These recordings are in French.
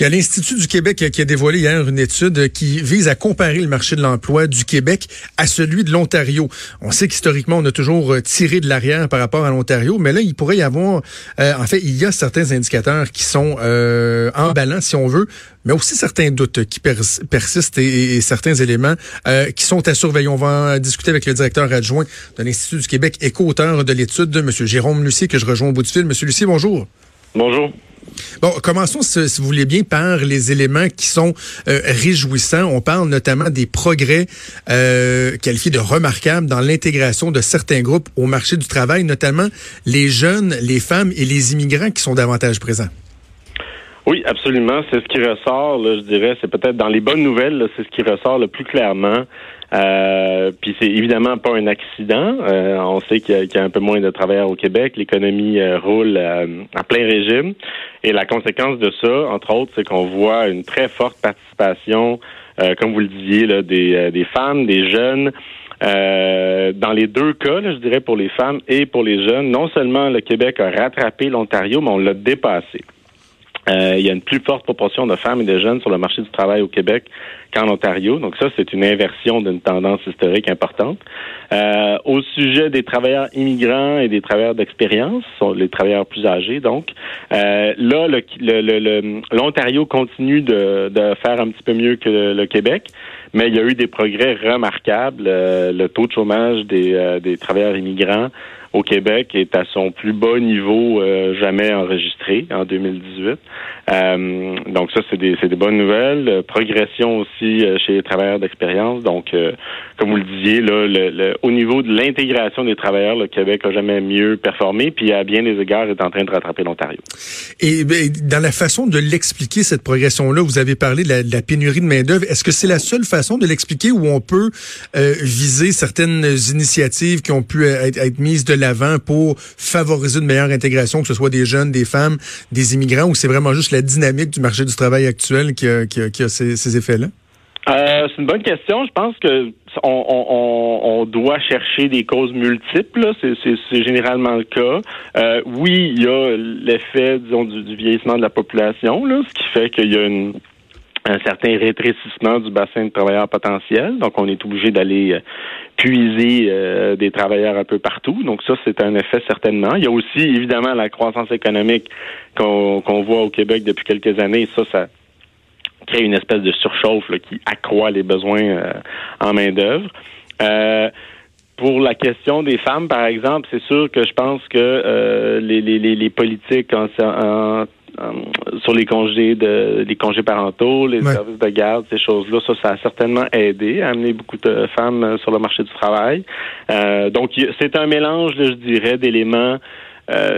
Il y l'Institut du Québec qui a dévoilé hier une étude qui vise à comparer le marché de l'emploi du Québec à celui de l'Ontario. On sait qu'historiquement, on a toujours euh, tiré de l'arrière par rapport à l'Ontario, mais là, il pourrait y avoir, euh, en fait, il y a certains indicateurs qui sont euh, emballants, si on veut, mais aussi certains doutes qui persistent et, certains éléments euh, qui sont à surveiller. On va en discuter avec le directeur adjoint de l'Institut du Québec et co-auteur de l'étude, M. Jérôme Lucier, que je rejoins au bout du fil. M. Lucier, bonjour. Bonjour. Bon, commençons, si vous voulez bien, par les éléments qui sont euh, réjouissants. On parle notamment des progrès euh, qualifiés de remarquables dans l'intégration de certains groupes au marché du travail, notamment les jeunes, les femmes et les immigrants qui sont davantage présents. Oui, absolument. C'est ce qui ressort, je dirais, c'est peut-être dans les bonnes nouvelles, c'est ce qui ressort le plus clairement. Euh, puis c'est évidemment pas un accident. Euh, on sait qu'il y, a un peu moins de travailleurs au Québec. L'économie euh, roule à plein régime. Et la conséquence de ça, entre autres, c'est qu'on voit une très forte participation, comme vous le disiez, des femmes, des jeunes. dans les deux cas, je dirais pour les femmes et pour les jeunes, non seulement le Québec a rattrapé l'Ontario, mais on l'a dépassé. Euh, il y a une plus forte proportion de femmes et de jeunes sur le marché du travail au Québec qu'en Ontario. Donc ça, c'est une inversion d'une tendance historique importante. Euh, au sujet des travailleurs immigrants et des travailleurs d'expérience, les travailleurs plus âgés, donc, euh, là, l'Ontario le, continue de, de, faire un petit peu mieux que le, Québec, mais il y a eu des progrès remarquables. le taux de chômage des, des travailleurs immigrants au Québec est à son plus bas niveau euh, jamais enregistré en 2018. Euh, donc ça, c'est des, des, bonnes nouvelles. Progression aussi euh, chez les travailleurs d'expérience. Donc, comme vous le disiez, là, le, au niveau de l'intégration des travailleurs, le Québec a jamais mieux performé, puis à bien des égards est en train de rattraper l'Ontario. Et ben, dans la façon de l'expliquer, cette progression-là, vous avez parlé de la, pénurie de main-d'œuvre. Est-ce que c'est la seule façon de l'expliquer où on peut viser certaines initiatives qui ont pu être, être mises de l'avant pour favoriser une meilleure intégration, que ce soit des jeunes, des femmes, des immigrants, ou c'est vraiment juste la dynamique du marché du travail actuel qui a, ces, effets-là? Euh, c'est une bonne question. Je pense que on, doit chercher des causes multiples. C'est généralement le cas. Euh, oui, il y a l'effet, disons, du, vieillissement de la population, là, ce qui fait qu'il y a une un certain rétrécissement du bassin de travailleurs potentiels. Donc, on est obligé d'aller euh, puiser euh, des travailleurs un peu partout. Donc, ça, c'est un effet certainement. Il y a aussi, évidemment, la croissance économique qu'on voit au Québec depuis quelques années. Ça, ça crée une espèce de surchauffe qui accroît les besoins euh, en main-d'œuvre. pour la question des femmes, par exemple, c'est sûr que je pense que les, les, les, politiques en, en euh, sur les congés de les congés parentaux, les services de garde, ces choses-là, ça, ça a certainement aidé à amener beaucoup de femmes euh, sur le marché du travail. Euh, donc, c'est un mélange, je dirais, d'éléments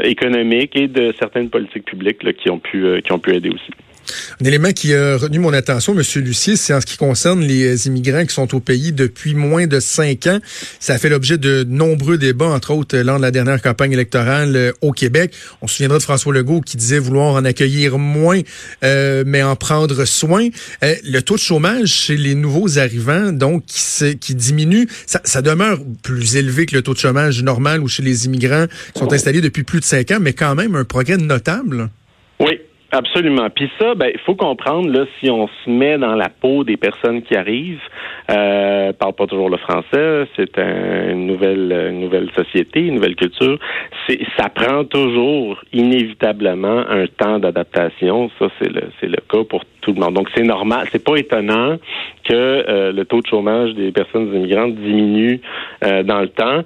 économiques et de certaines politiques publiques qui ont pu qui ont pu aider aussi. Un élément qui a retenu mon attention, Monsieur Lucier, c'est en ce qui concerne les immigrants qui sont au pays depuis moins de cinq ans. Ça a fait l'objet de nombreux débats, entre autres lors de la dernière campagne électorale euh, au Québec. On se souviendra de François Legault qui disait vouloir en accueillir moins, euh, mais en prendre soin. Euh, le taux de chômage chez les nouveaux arrivants, donc, qui, qui diminue, ça, ça, demeure plus élevé que le taux de chômage normal ou chez les immigrants qui sont installés depuis plus de cinq ans, mais quand même un progrès notable. Oui, Absolument. Puis ça, ben, il faut comprendre là, si on se met dans la peau des personnes qui arrivent, euh, parle pas toujours le français, c'est une nouvelle, une nouvelle société, une nouvelle culture. C'est, ça prend toujours inévitablement un temps d'adaptation. Ça, c'est le, c'est le cas pour tout le monde. Donc c'est normal, c'est pas étonnant que euh, le taux de chômage des personnes immigrantes diminue euh, dans le temps.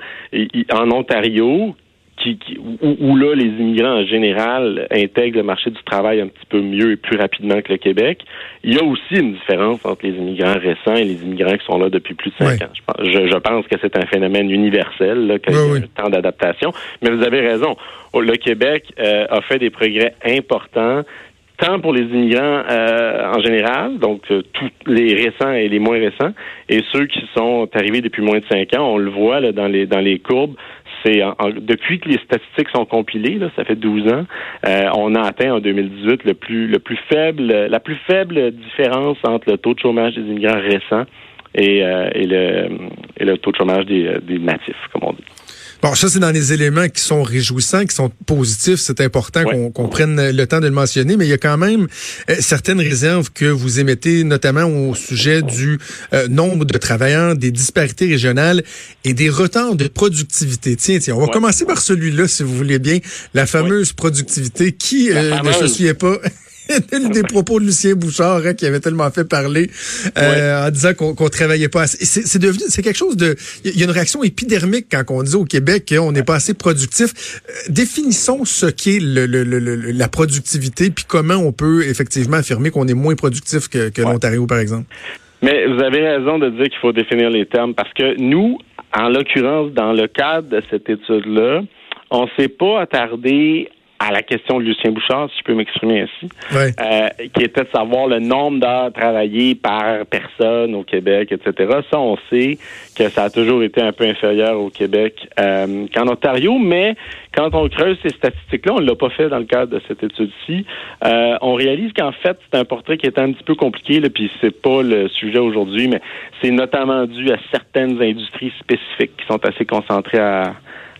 en Ontario, qui, où, là, les immigrants en général intègrent le marché du travail un petit peu mieux et plus rapidement que le Québec. Il y a aussi une différence entre les immigrants récents et les immigrants qui sont là depuis plus de cinq ans. Je, pense que c'est un phénomène universel, là, qu'il y a un temps d'adaptation. Mais vous avez raison. Le Québec euh, a fait des progrès importants tant pour les immigrants euh, en général, donc euh, tous les récents et les moins récents, et ceux qui sont arrivés depuis moins de cinq ans. On le voit là, dans les dans les courbes. C'est depuis que les statistiques sont compilées, là, ça fait 12 ans, euh, on a atteint en 2018 le plus le plus faible la plus faible différence entre le taux de chômage des immigrants récents et, et le et le taux de chômage des, des natifs, comme on dit. Bon, ça, c'est dans les éléments qui sont réjouissants, qui sont positifs. C'est important qu'on prenne le temps de le mentionner, mais il y a quand même euh, certaines réserves que vous émettez, notamment au sujet du euh, nombre de travailleurs, des disparités régionales et des retards de productivité. Tiens, tiens, on va commencer par celui-là, si vous voulez bien, la fameuse productivité. Qui euh, ne se souvient pas des propos de Lucien Bouchard hein, qui avait tellement fait parler euh, en disant qu'on travaillait pas assez. C'est devenu, c'est quelque chose de, il y a une réaction épidermique quand on dit au Québec qu'on n'est pas assez productif. Euh, définissons ce qu'est le, la productivité puis comment on peut effectivement affirmer qu'on est moins productif que, que l'Ontario par exemple. Mais vous avez raison de dire qu'il faut définir les termes parce que nous, en l'occurrence, dans le cadre de cette étude-là, on s'est pas attardé à la question de Lucien Bouchard, si je peux m'exprimer ainsi, euh, qui était de savoir le nombre d'heures travaillées par personne au Québec, etc. Ça, on sait que ça a toujours été un peu inférieur au Québec euh, qu'en Ontario, mais quand on creuse ces statistiques-là, on ne l'a pas fait dans le cadre de cette étude-ci, euh, on réalise qu'en fait, c'est un portrait qui est un petit peu compliqué, là, puis c'est pas le sujet aujourd'hui, mais c'est notamment dû à certaines industries spécifiques qui sont assez concentrées à,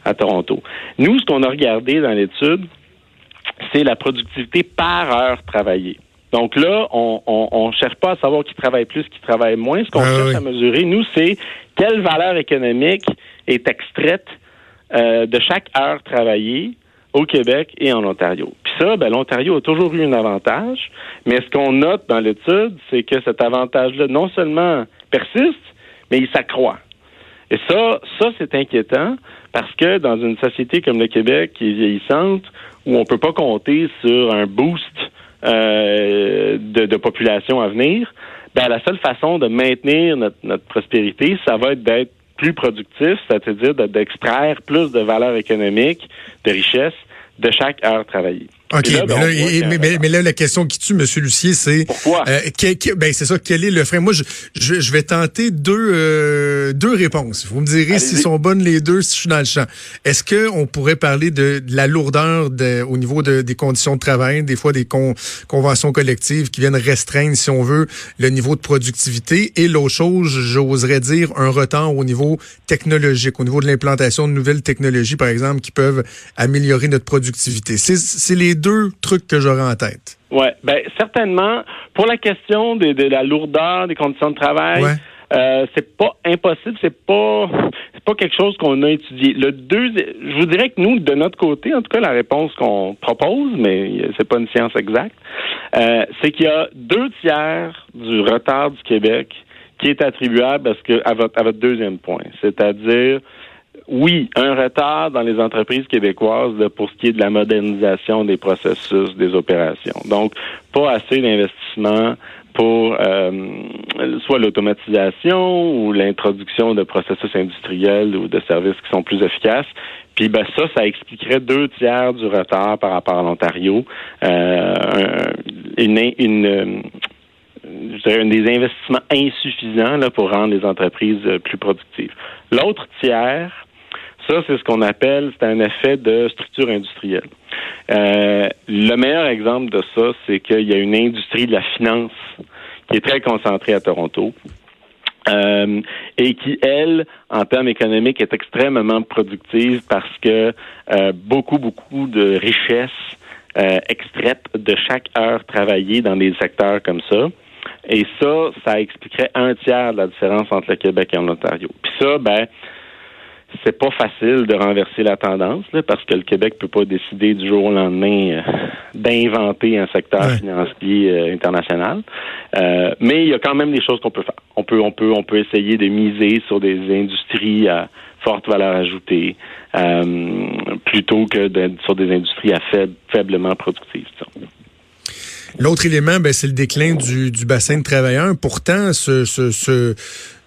à Toronto. Nous, ce qu'on a regardé dans l'étude, c'est la productivité par heure travaillée. Donc là, on ne cherche pas à savoir qui travaille plus, qui travaille moins. Ce qu'on ah cherche à mesurer, nous, c'est quelle valeur économique est extraite euh, de chaque heure travaillée au Québec et en Ontario. Puis ça, ben, l'Ontario a toujours eu un avantage, mais ce qu'on note dans l'étude, c'est que cet avantage-là non seulement persiste, mais il s'accroît. Et ça, ça c'est inquiétant parce que dans une société comme le Québec qui est vieillissante, où on peut pas compter sur un boost euh, de, population à venir, ben la seule façon de maintenir notre, notre prospérité, ça va être d'être plus productif, c'est-à-dire d'extraire plus de valeur économique, de richesse de chaque heure travaillée. OK, ben, mais, là, la question qui tue, M. Lucier, c'est... Pourquoi? Euh, ben, c'est ça, quel est le frein? Moi, je, je, vais tenter deux, euh, deux réponses. Vous me direz s'ils sont bonnes les deux, si je suis dans le champ. Est-ce qu'on pourrait parler de, la lourdeur de, au niveau de, des conditions de travail, des fois des conventions collectives qui viennent restreindre, si on veut, le niveau de productivité? Et l'autre chose, j'oserais dire, un retard au niveau technologique, au niveau de l'implantation de nouvelles technologies, par exemple, qui peuvent améliorer notre productivité. C'est les deux trucs que j'aurais en tête. Oui, ben certainement. Pour la question de, la lourdeur des conditions de travail, euh, c'est pas impossible, c'est pas pas quelque chose qu'on a étudié. Le deux, je vous dirais que nous, de notre côté, en tout cas, la réponse qu'on propose, mais c'est pas une science exacte, euh, c'est qu'il y a deux tiers du retard du Québec qui est attribuable à, ce que, à, votre, à votre deuxième point, c'est-à-dire oui, un retard dans les entreprises québécoises pour ce qui est de la modernisation des processus, des opérations. Donc, pas assez d'investissement pour euh, soit l'automatisation ou l'introduction de processus industriels ou de services qui sont plus efficaces. Puis ben ça, ça expliquerait deux tiers du retard par rapport à l'Ontario. Euh, une, une je dirais, des investissements insuffisants là, pour rendre les entreprises plus productives. L'autre tiers, ça, c'est ce qu'on appelle, c'est un effet de structure industrielle. Euh, le meilleur exemple de ça, c'est qu'il y a une industrie de la finance qui est très concentrée à Toronto. Euh, et qui, elle, en termes économiques, est extrêmement productive parce que euh, beaucoup, beaucoup de richesses extraites de chaque heure travaillée dans des secteurs comme ça. Et ça, ça expliquerait un tiers de la différence entre le Québec et l'Ontario. Puis ça, ben, c'est pas facile de renverser la tendance parce que le Québec peut pas décider du jour au lendemain euh, d'inventer un secteur financier euh, international. Euh, mais il y a quand même des choses qu'on peut faire. On peut on peut on peut essayer de miser sur des industries à forte valeur ajoutée plutôt que sur des industries à faible, faiblement productives. L'autre élément, ben, c'est le déclin du, du bassin de travailleurs. Pourtant, ce, ce,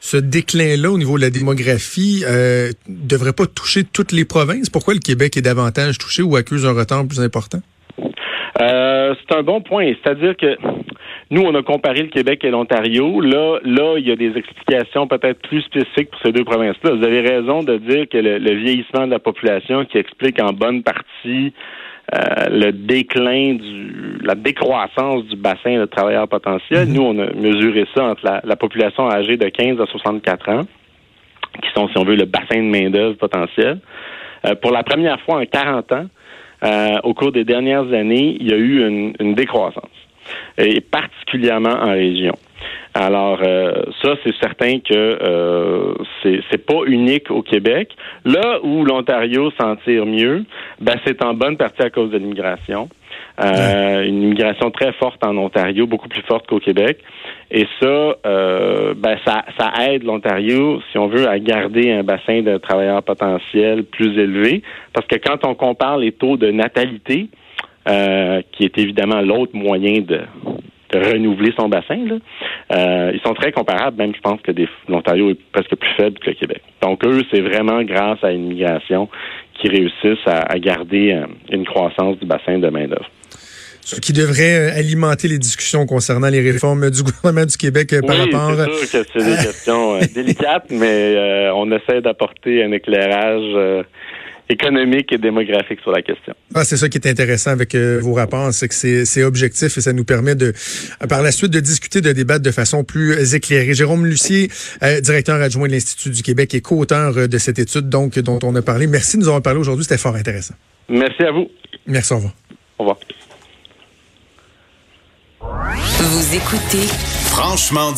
ce déclin-là au niveau de la démographie euh, devrait pas toucher toutes les provinces. Pourquoi le Québec est davantage touché ou accuse un retard plus important? Euh, c'est un bon point. C'est-à-dire que nous, on a comparé le Québec et l'Ontario. Là, là, il y a des explications peut-être plus spécifiques pour ces deux provinces-là. Vous avez raison de dire que le, vieillissement de la population qui explique en bonne partie euh, le déclin du la décroissance du bassin de travailleurs potentiels. Mm-hmm. Nous, on a mesuré ça entre la, la, population âgée de 15 à 64 ans, qui sont, si on veut, le bassin de main-d'œuvre potentiel. Euh, pour la première fois en 40 ans, euh, au cours des dernières années, il y a eu une, une décroissance, et particulièrement en région. Alors euh, ça, c'est certain que euh, c'est pas unique au Québec. Là où l'Ontario s'en tire mieux, ben c'est en bonne partie à cause de l'immigration. Euh, une immigration très forte en Ontario, beaucoup plus forte qu'au Québec. Et ça, euh, ben ça, ça aide l'Ontario, si on veut, à garder un bassin de travailleurs potentiels plus élevé. Parce que quand on compare les taux de natalité, euh, qui est évidemment l'autre moyen de, renouveler son bassin, là, euh, ils sont très comparables, même je pense que l'Ontario est presque plus faible que le Québec. Donc eux, c'est vraiment grâce à l'immigration qu'ils réussissent à, garder euh, une croissance du bassin de main-d'œuvre. Ce qui devrait euh, alimenter les discussions concernant les réformes du gouvernement du Québec par rapport. C'est sûr que c'est des questions délicates, mais on essaie d'apporter un éclairage économique et démographique sur la question. Ah, c'est ça qui est intéressant avec euh, vos rapports, c'est que c'est objectif et ça nous permet de, par la suite, de discuter, de débattre de façon plus éclairée. Jérôme Lucier, euh, directeur adjoint de l'Institut du Québec et co-auteur euh, de cette étude donc dont on a parlé. Merci de nous avoir parlé aujourd'hui, c'était fort intéressant. Merci à vous. Merci, au revoir. Au revoir. Vous écoutez Franchement